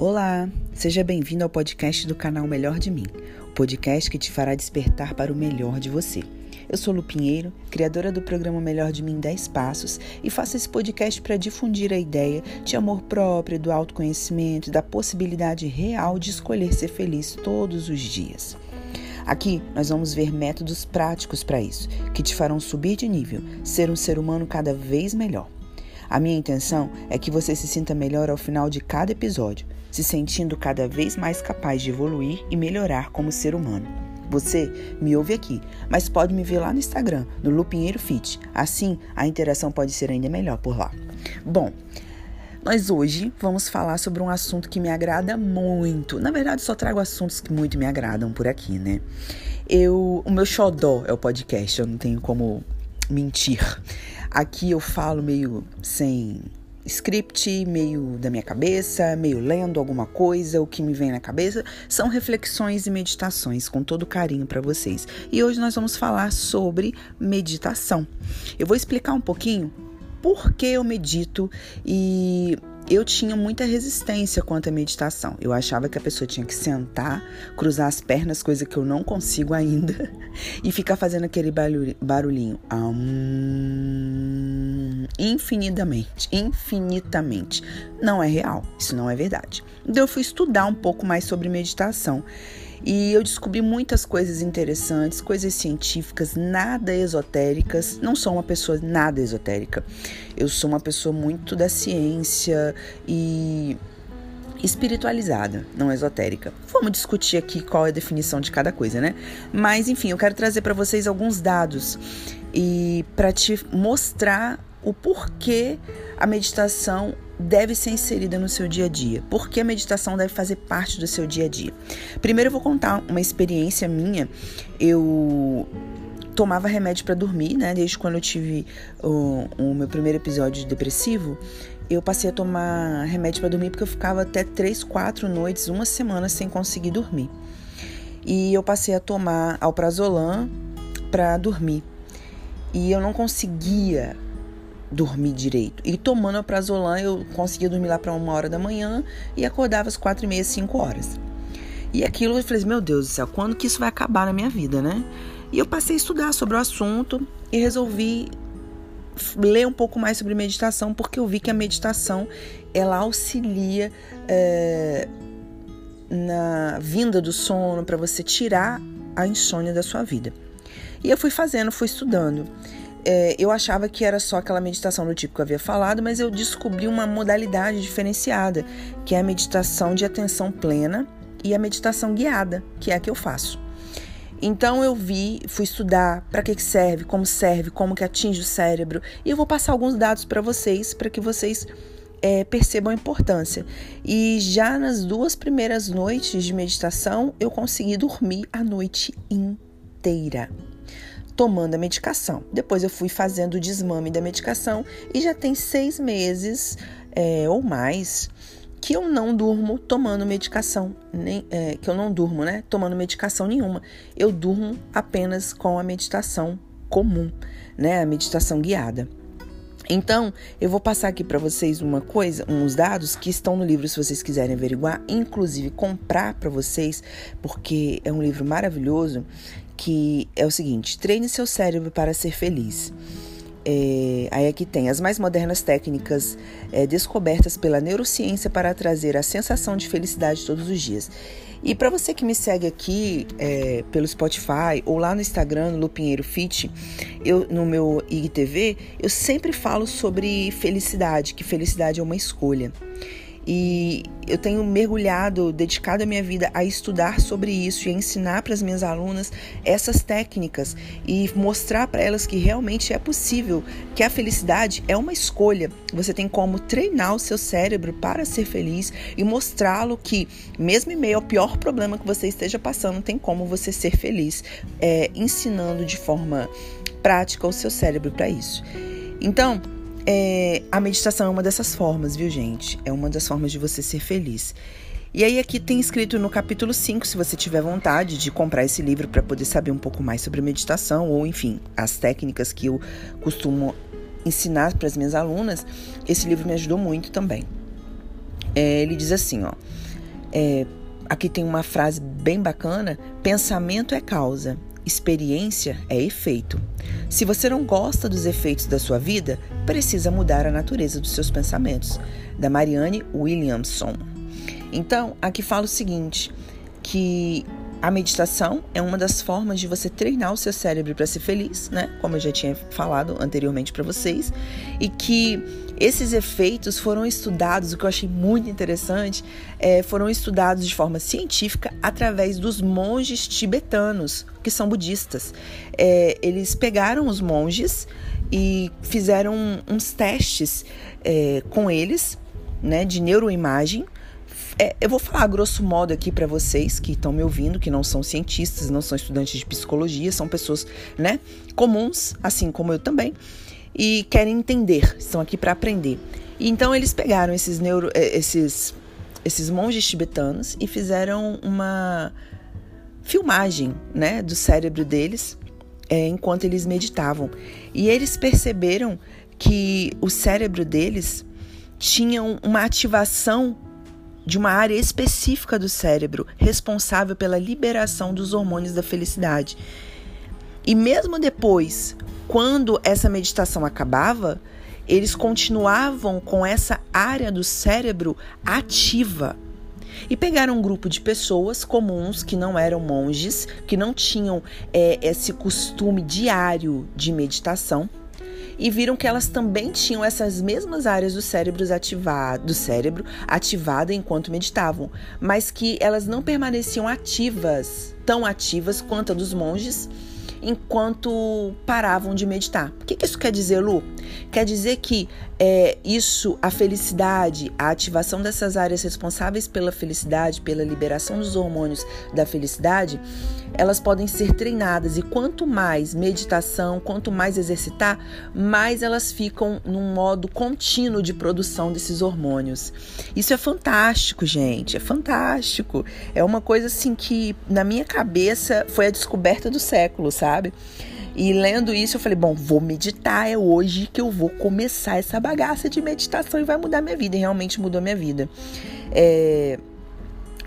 Olá, seja bem-vindo ao podcast do canal Melhor de Mim, o podcast que te fará despertar para o melhor de você. Eu sou Lu Pinheiro, criadora do programa Melhor de Mim 10 Passos, e faço esse podcast para difundir a ideia de amor próprio, do autoconhecimento da possibilidade real de escolher ser feliz todos os dias. Aqui nós vamos ver métodos práticos para isso, que te farão subir de nível, ser um ser humano cada vez melhor. A minha intenção é que você se sinta melhor ao final de cada episódio se sentindo cada vez mais capaz de evoluir e melhorar como ser humano. Você me ouve aqui, mas pode me ver lá no Instagram, no Lupinheiro Fit. Assim, a interação pode ser ainda melhor por lá. Bom, nós hoje vamos falar sobre um assunto que me agrada muito. Na verdade, só trago assuntos que muito me agradam por aqui, né? Eu, o meu xodó é o podcast, eu não tenho como mentir. Aqui eu falo meio sem script, meio da minha cabeça, meio lendo alguma coisa, o que me vem na cabeça, são reflexões e meditações com todo carinho para vocês. E hoje nós vamos falar sobre meditação. Eu vou explicar um pouquinho por que eu medito e eu tinha muita resistência quanto à meditação. Eu achava que a pessoa tinha que sentar, cruzar as pernas, coisa que eu não consigo ainda, e ficar fazendo aquele barulhinho. Um, infinitamente, infinitamente. Não é real, isso não é verdade. Então eu fui estudar um pouco mais sobre meditação e eu descobri muitas coisas interessantes, coisas científicas, nada esotéricas. Não sou uma pessoa nada esotérica. Eu sou uma pessoa muito da ciência e espiritualizada, não esotérica. Vamos discutir aqui qual é a definição de cada coisa, né? Mas enfim, eu quero trazer para vocês alguns dados e para te mostrar o porquê a meditação deve ser inserida no seu dia a dia? Por que a meditação deve fazer parte do seu dia a dia? Primeiro eu vou contar uma experiência minha. Eu tomava remédio para dormir, né? Desde quando eu tive o, o, meu primeiro episódio depressivo, eu passei a tomar remédio para dormir porque eu ficava até três, quatro noites, uma semana sem conseguir dormir. E eu passei a tomar alprazolam para dormir. E eu não conseguia dormir direito. E tomando a prazolam, eu conseguia dormir lá para uma hora da manhã e acordava às quatro e meia, cinco horas. E aquilo eu falei, meu Deus do céu, quando que isso vai acabar na minha vida, né? E eu passei a estudar sobre o assunto e resolvi ler um pouco mais sobre meditação, porque eu vi que a meditação ela auxilia é, na vinda do sono para você tirar a insônia da sua vida. E eu fui fazendo, fui estudando é, eu achava que era só aquela meditação do tipo que eu havia falado, mas eu descobri uma modalidade diferenciada, que é a meditação de atenção plena e a meditação guiada, que é a que eu faço. Então eu vi, fui estudar para que serve, como serve, como que atinge o cérebro, e eu vou passar alguns dados para vocês, para que vocês é, percebam a importância. E já nas duas primeiras noites de meditação, eu consegui dormir a noite inteira tomando a medicação. Depois eu fui fazendo o desmame da medicação e já tem seis meses é, ou mais que eu não durmo tomando medicação, nem é, que eu não durmo, né? Tomando medicação nenhuma. Eu durmo apenas com a meditação comum, né? A meditação guiada. Então, eu vou passar aqui para vocês uma coisa, uns dados que estão no livro se vocês quiserem averiguar, inclusive comprar para vocês, porque é um livro maravilhoso que é o seguinte: treine seu cérebro para ser feliz. É, aí aqui tem as mais modernas técnicas é, descobertas pela neurociência para trazer a sensação de felicidade todos os dias. E para você que me segue aqui é, pelo Spotify ou lá no Instagram, no Lupinheiro Fit, eu, no meu IGTV, eu sempre falo sobre felicidade, que felicidade é uma escolha. E eu tenho mergulhado, dedicado a minha vida a estudar sobre isso e a ensinar para as minhas alunas essas técnicas e mostrar para elas que realmente é possível, que a felicidade é uma escolha. Você tem como treinar o seu cérebro para ser feliz e mostrá-lo que, mesmo em meio ao pior problema que você esteja passando, tem como você ser feliz, é, ensinando de forma prática o seu cérebro para isso. Então, é, a meditação é uma dessas formas, viu, gente? É uma das formas de você ser feliz. E aí aqui tem escrito no capítulo 5, se você tiver vontade de comprar esse livro para poder saber um pouco mais sobre meditação ou enfim, as técnicas que eu costumo ensinar para as minhas alunas, esse livro me ajudou muito também. É, ele diz assim, ó: É, aqui tem uma frase bem bacana: pensamento é causa, experiência é efeito. Se você não gosta dos efeitos da sua vida, precisa mudar a natureza dos seus pensamentos. Da Marianne Williamson. Então, aqui fala o seguinte: que a meditação é uma das formas de você treinar o seu cérebro para ser feliz, né? Como eu já tinha falado anteriormente para vocês, e que esses efeitos foram estudados, o que eu achei muito interessante, é, foram estudados de forma científica através dos monges tibetanos, que são budistas. É, eles pegaram os monges e fizeram uns testes é, com eles, né, de neuroimagem é, eu vou falar grosso modo aqui para vocês que estão me ouvindo, que não são cientistas, não são estudantes de psicologia, são pessoas, né, comuns, assim como eu também, e querem entender, estão aqui para aprender. E então eles pegaram esses neuro, é, esses esses monges tibetanos e fizeram uma filmagem, né, do cérebro deles é, enquanto eles meditavam. E eles perceberam que o cérebro deles tinha uma ativação de uma área específica do cérebro responsável pela liberação dos hormônios da felicidade. E mesmo depois, quando essa meditação acabava, eles continuavam com essa área do cérebro ativa. E pegaram um grupo de pessoas comuns que não eram monges, que não tinham é, esse costume diário de meditação e viram que elas também tinham essas mesmas áreas do cérebro ativado, do cérebro ativada enquanto meditavam, mas que elas não permaneciam ativas, tão ativas quanto a dos monges enquanto paravam de meditar. O que, isso quer dizer, Lu? Quer dizer que é, isso, a felicidade, a ativação dessas áreas responsáveis pela felicidade, pela liberação dos hormônios da felicidade, elas podem ser treinadas e quanto mais meditação, quanto mais exercitar, mais elas ficam num modo contínuo de produção desses hormônios. Isso é fantástico, gente, é fantástico. É uma coisa assim que na minha cabeça foi a descoberta do século, sabe? E lendo isso, eu falei: bom, vou meditar, é hoje que eu vou começar essa bagaça de meditação e vai mudar minha vida. E realmente mudou minha vida. É,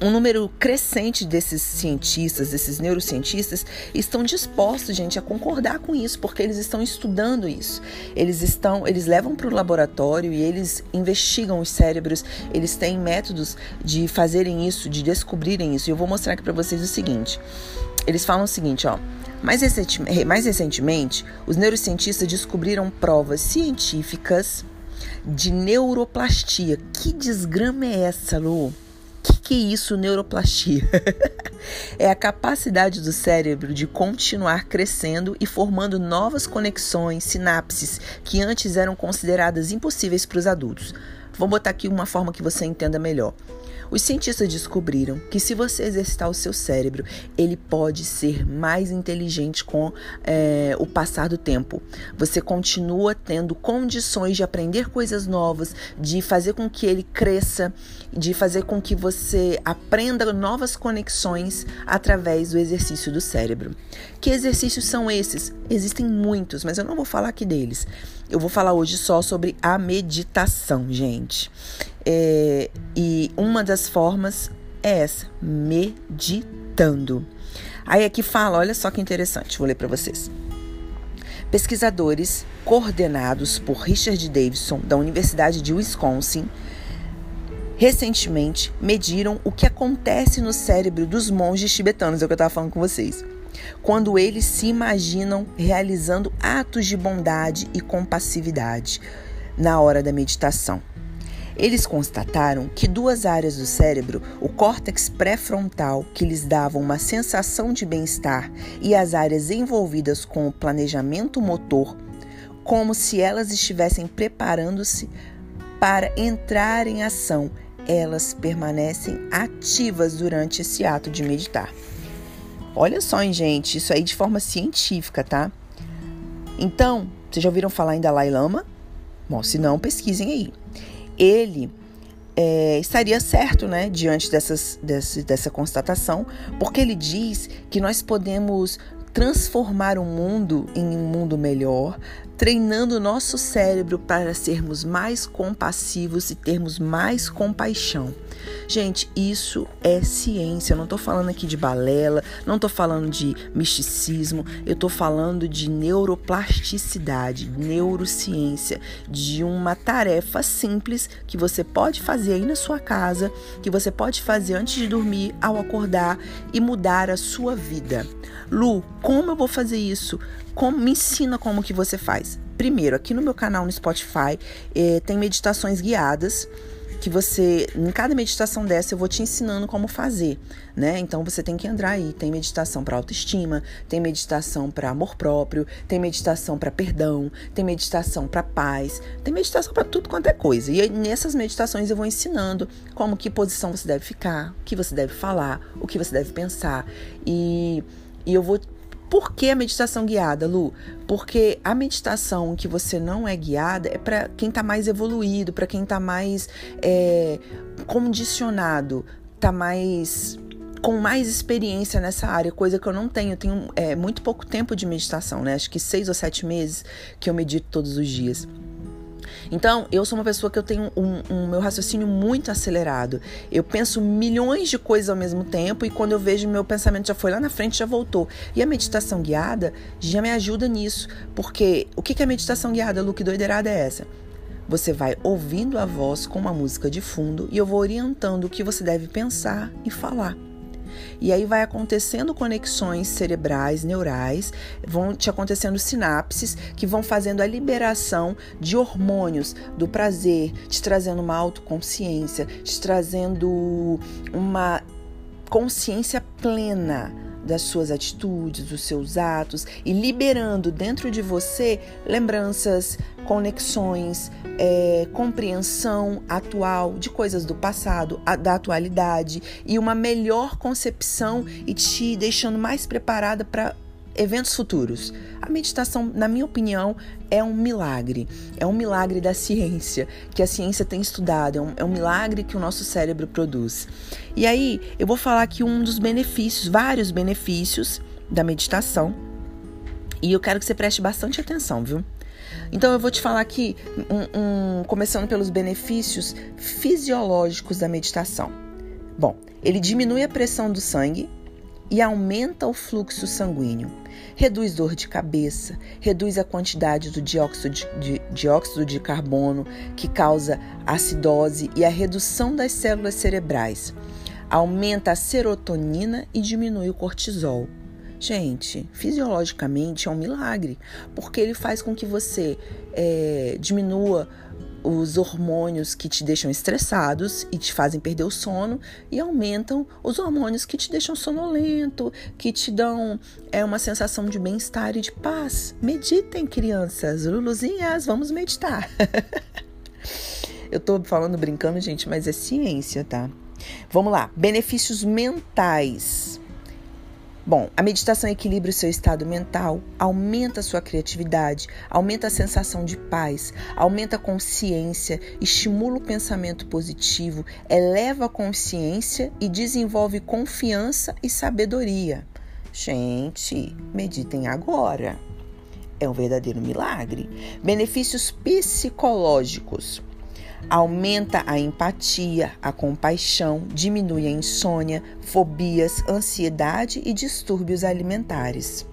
um número crescente desses cientistas, desses neurocientistas, estão dispostos, gente, a concordar com isso, porque eles estão estudando isso. Eles estão, eles levam para o laboratório e eles investigam os cérebros. Eles têm métodos de fazerem isso, de descobrirem isso. E eu vou mostrar aqui para vocês o seguinte. Eles falam o seguinte, ó. Mais, recentemente, os neurocientistas descobriram provas científicas de neuroplastia. Que desgrama é essa, Lu? O que, que é isso, neuroplastia? é a capacidade do cérebro de continuar crescendo e formando novas conexões, sinapses, que antes eram consideradas impossíveis para os adultos. Vou botar aqui uma forma que você entenda melhor. Os cientistas descobriram que se você exercitar o seu cérebro, ele pode ser mais inteligente com é, o passar do tempo. Você continua tendo condições de aprender coisas novas, de fazer com que ele cresça, de fazer com que você aprenda novas conexões através do exercício do cérebro. Que exercícios são esses? Existem muitos, mas eu não vou falar aqui deles. Eu vou falar hoje só sobre a meditação, gente. É, e uma das formas é essa, meditando. Aí aqui fala, olha só que interessante, vou ler para vocês. Pesquisadores coordenados por Richard Davidson, da Universidade de Wisconsin, recentemente mediram o que acontece no cérebro dos monges tibetanos, é o que eu estava falando com vocês, quando eles se imaginam realizando atos de bondade e compassividade na hora da meditação. Eles constataram que duas áreas do cérebro, o córtex pré-frontal, que lhes davam uma sensação de bem-estar, e as áreas envolvidas com o planejamento motor, como se elas estivessem preparando-se para entrar em ação, elas permanecem ativas durante esse ato de meditar. Olha só, hein, gente, isso aí de forma científica, tá? Então, vocês já ouviram falar em Dalai Lama? Bom, se não, pesquisem aí ele é, estaria certo, né, diante dessas, desse, dessa constatação, porque ele diz que nós podemos transformar o mundo em um mundo melhor, treinando o nosso cérebro para sermos mais compassivos e termos mais compaixão. Gente, isso é ciência. Eu não tô falando aqui de balela, não tô falando de misticismo, eu tô falando de neuroplasticidade, neurociência, de uma tarefa simples que você pode fazer aí na sua casa, que você pode fazer antes de dormir, ao acordar e mudar a sua vida. Lu, como eu vou fazer isso? Como, me ensina como que você faz. Primeiro, aqui no meu canal no Spotify eh, tem meditações guiadas que você, em cada meditação dessa, eu vou te ensinando como fazer, né? Então você tem que entrar aí. Tem meditação para autoestima, tem meditação para amor próprio, tem meditação para perdão, tem meditação para paz, tem meditação para tudo quanto é coisa. E aí, nessas meditações eu vou ensinando como que posição você deve ficar, o que você deve falar, o que você deve pensar. E, e eu vou por que a meditação guiada, Lu? Porque a meditação que você não é guiada é para quem está mais evoluído, para quem está mais é, condicionado, está mais com mais experiência nessa área, coisa que eu não tenho. Eu tenho é, muito pouco tempo de meditação, né? Acho que seis ou sete meses que eu medito todos os dias. Então, eu sou uma pessoa que eu tenho um, um, meu raciocínio muito acelerado. Eu penso milhões de coisas ao mesmo tempo e quando eu vejo meu pensamento já foi lá na frente, já voltou. E a meditação guiada já me ajuda nisso, porque o que é meditação guiada, Lu? Que doideirada é essa? Você vai ouvindo a voz com uma música de fundo e eu vou orientando o que você deve pensar e falar. E aí vai acontecendo conexões cerebrais, neurais, vão te acontecendo sinapses que vão fazendo a liberação de hormônios do prazer, te trazendo uma autoconsciência, te trazendo uma consciência plena das suas atitudes, dos seus atos e liberando dentro de você lembranças, conexões, é, compreensão atual de coisas do passado, a, da atualidade e uma melhor concepção e te deixando mais preparada para eventos futuros. Meditação, na minha opinião, é um milagre. É um milagre da ciência, que a ciência tem estudado. É um, é um milagre que o nosso cérebro produz. E aí, eu vou falar aqui um dos benefícios, vários benefícios da meditação. E eu quero que você preste bastante atenção, viu? Então eu vou te falar aqui, um, um, começando pelos benefícios fisiológicos da meditação. Bom, ele diminui a pressão do sangue, e aumenta o fluxo sanguíneo. Reduz dor de cabeça, reduz a quantidade do dióxido de, de, dióxido de carbono que causa acidose e a redução das células cerebrais. Aumenta a serotonina e diminui o cortisol. Gente, fisiologicamente é um milagre, porque ele faz com que você é, diminua os hormônios que te deixam estressados e te fazem perder o sono e aumentam os hormônios que te deixam sonolento, que te dão é uma sensação de bem-estar e de paz. Meditem, crianças, luluzinhas, vamos meditar. Eu tô falando brincando, gente, mas é ciência, tá? Vamos lá, benefícios mentais. Bom, a meditação equilibra o seu estado mental, aumenta a sua criatividade, aumenta a sensação de paz, aumenta a consciência, estimula o pensamento positivo, eleva a consciência e desenvolve confiança e sabedoria. Gente, meditem agora. É um verdadeiro milagre. Benefícios psicológicos aumenta a empatia, a compaixão, diminui a insônia, fobias, ansiedade e distúrbios alimentares.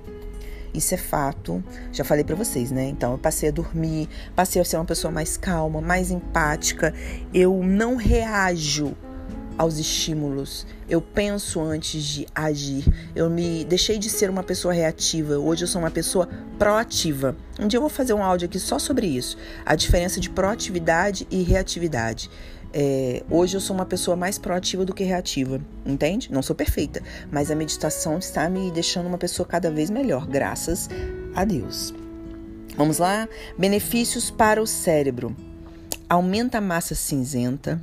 Isso é fato, já falei para vocês, né? Então eu passei a dormir, passei a ser uma pessoa mais calma, mais empática, eu não reajo aos estímulos. Eu penso antes de agir. Eu me deixei de ser uma pessoa reativa. Hoje eu sou uma pessoa proativa. Um dia eu vou fazer um áudio aqui só sobre isso. A diferença de proatividade e reatividade. É, hoje eu sou uma pessoa mais proativa do que reativa, entende? Não sou perfeita, mas a meditação está me deixando uma pessoa cada vez melhor, graças a Deus. Vamos lá? Benefícios para o cérebro: aumenta a massa cinzenta,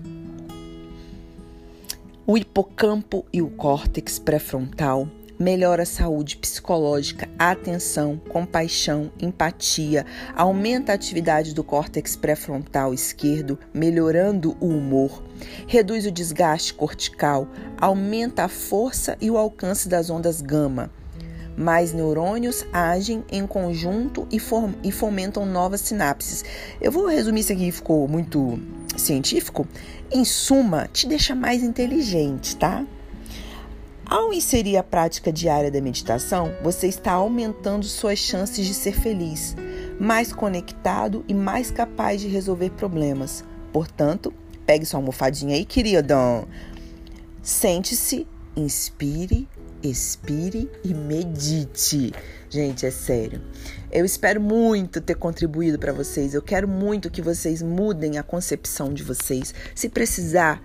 o hipocampo e o córtex pré-frontal melhora a saúde psicológica, atenção, compaixão, empatia, aumenta a atividade do córtex pré-frontal esquerdo, melhorando o humor, reduz o desgaste cortical, aumenta a força e o alcance das ondas gama. Mais neurônios agem em conjunto e, e fomentam novas sinapses. Eu vou resumir isso aqui, ficou muito científico, em suma, te deixa mais inteligente, tá? Ao inserir a prática diária da meditação, você está aumentando suas chances de ser feliz, mais conectado e mais capaz de resolver problemas. Portanto, pegue sua almofadinha aí, queridão. Sente-se, inspire, expire e medite. Gente, é sério. Eu espero muito ter contribuído para vocês. Eu quero muito que vocês mudem a concepção de vocês. Se precisar,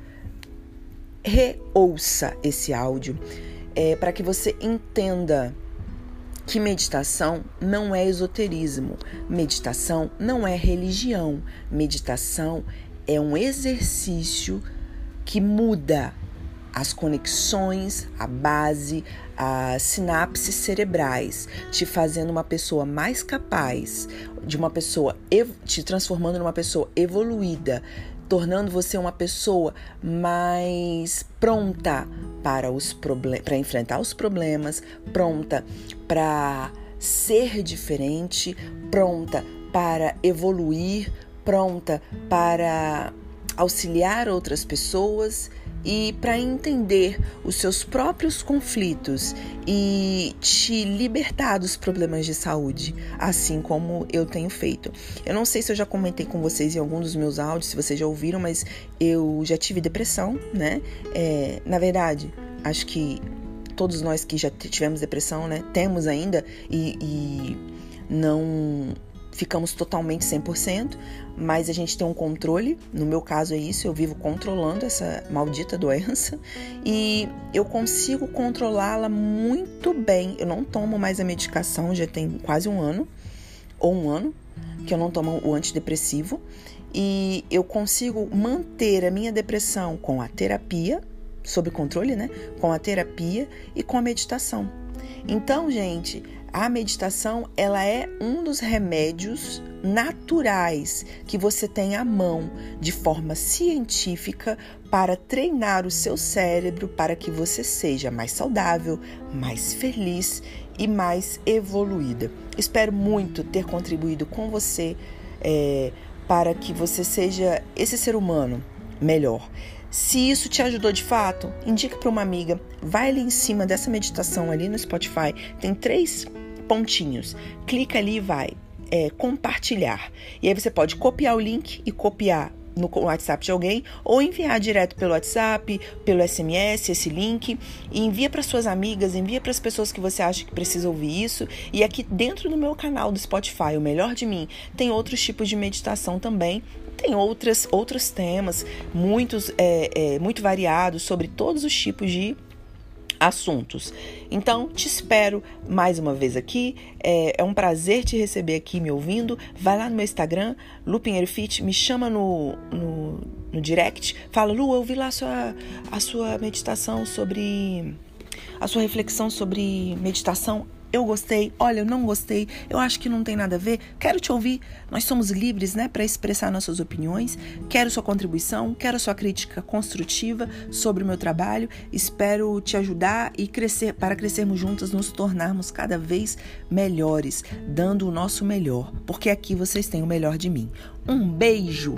reouça esse áudio é, para que você entenda que meditação não é esoterismo, meditação não é religião, meditação é um exercício que muda as conexões, a base, as sinapses cerebrais, te fazendo uma pessoa mais capaz, de uma pessoa te transformando numa pessoa evoluída, tornando você uma pessoa mais pronta para os para enfrentar os problemas, pronta para ser diferente, pronta para evoluir, pronta para auxiliar outras pessoas e para entender os seus próprios conflitos e te libertar dos problemas de saúde, assim como eu tenho feito. Eu não sei se eu já comentei com vocês em algum dos meus áudios, se vocês já ouviram, mas eu já tive depressão, né? É, na verdade, acho que todos nós que já tivemos depressão, né, temos ainda e, e não ficamos totalmente 100%, mas a gente tem um controle. No meu caso é isso, eu vivo controlando essa maldita doença e eu consigo controlá-la muito bem. Eu não tomo mais a medicação, já tem quase um ano ou um ano que eu não tomo o antidepressivo e eu consigo manter a minha depressão com a terapia, sob controle, né? Com a terapia e com a meditação. Então, gente, a meditação, ela é um dos remédios naturais que você tem à mão de forma científica para treinar o seu cérebro para que você seja mais saudável, mais feliz e mais evoluída. Espero muito ter contribuído com você é, para que você seja esse ser humano melhor. Se isso te ajudou de fato, indique para uma amiga. Vai ali em cima dessa meditação ali no Spotify. Tem três pontinhos. Clica ali e vai é, compartilhar. E aí você pode copiar o link e copiar no WhatsApp de alguém ou enviar direto pelo WhatsApp, pelo SMS, esse link e envia para suas amigas, envia para as pessoas que você acha que precisa ouvir isso. E aqui dentro do meu canal do Spotify, o melhor de mim, tem outros tipos de meditação também tem outras, outros temas muitos, é, é, muito variados sobre todos os tipos de assuntos. Então, te espero mais uma vez aqui. É, é, um prazer te receber aqui me ouvindo. Vai lá no meu Instagram, Lu Fit, me chama no, no, no, direct. Fala, Lu, eu vi lá a sua, a sua meditação sobre. a sua reflexão sobre meditação eu gostei, olha, eu não gostei, eu acho que não tem nada a ver, quero te ouvir. Nós somos livres, né, para expressar nossas opiniões. Quero sua contribuição, quero sua crítica construtiva sobre o meu trabalho. Espero te ajudar e crescer para crescermos juntas, nos tornarmos cada vez melhores, dando o nosso melhor, porque aqui vocês têm o melhor de mim. Um beijo.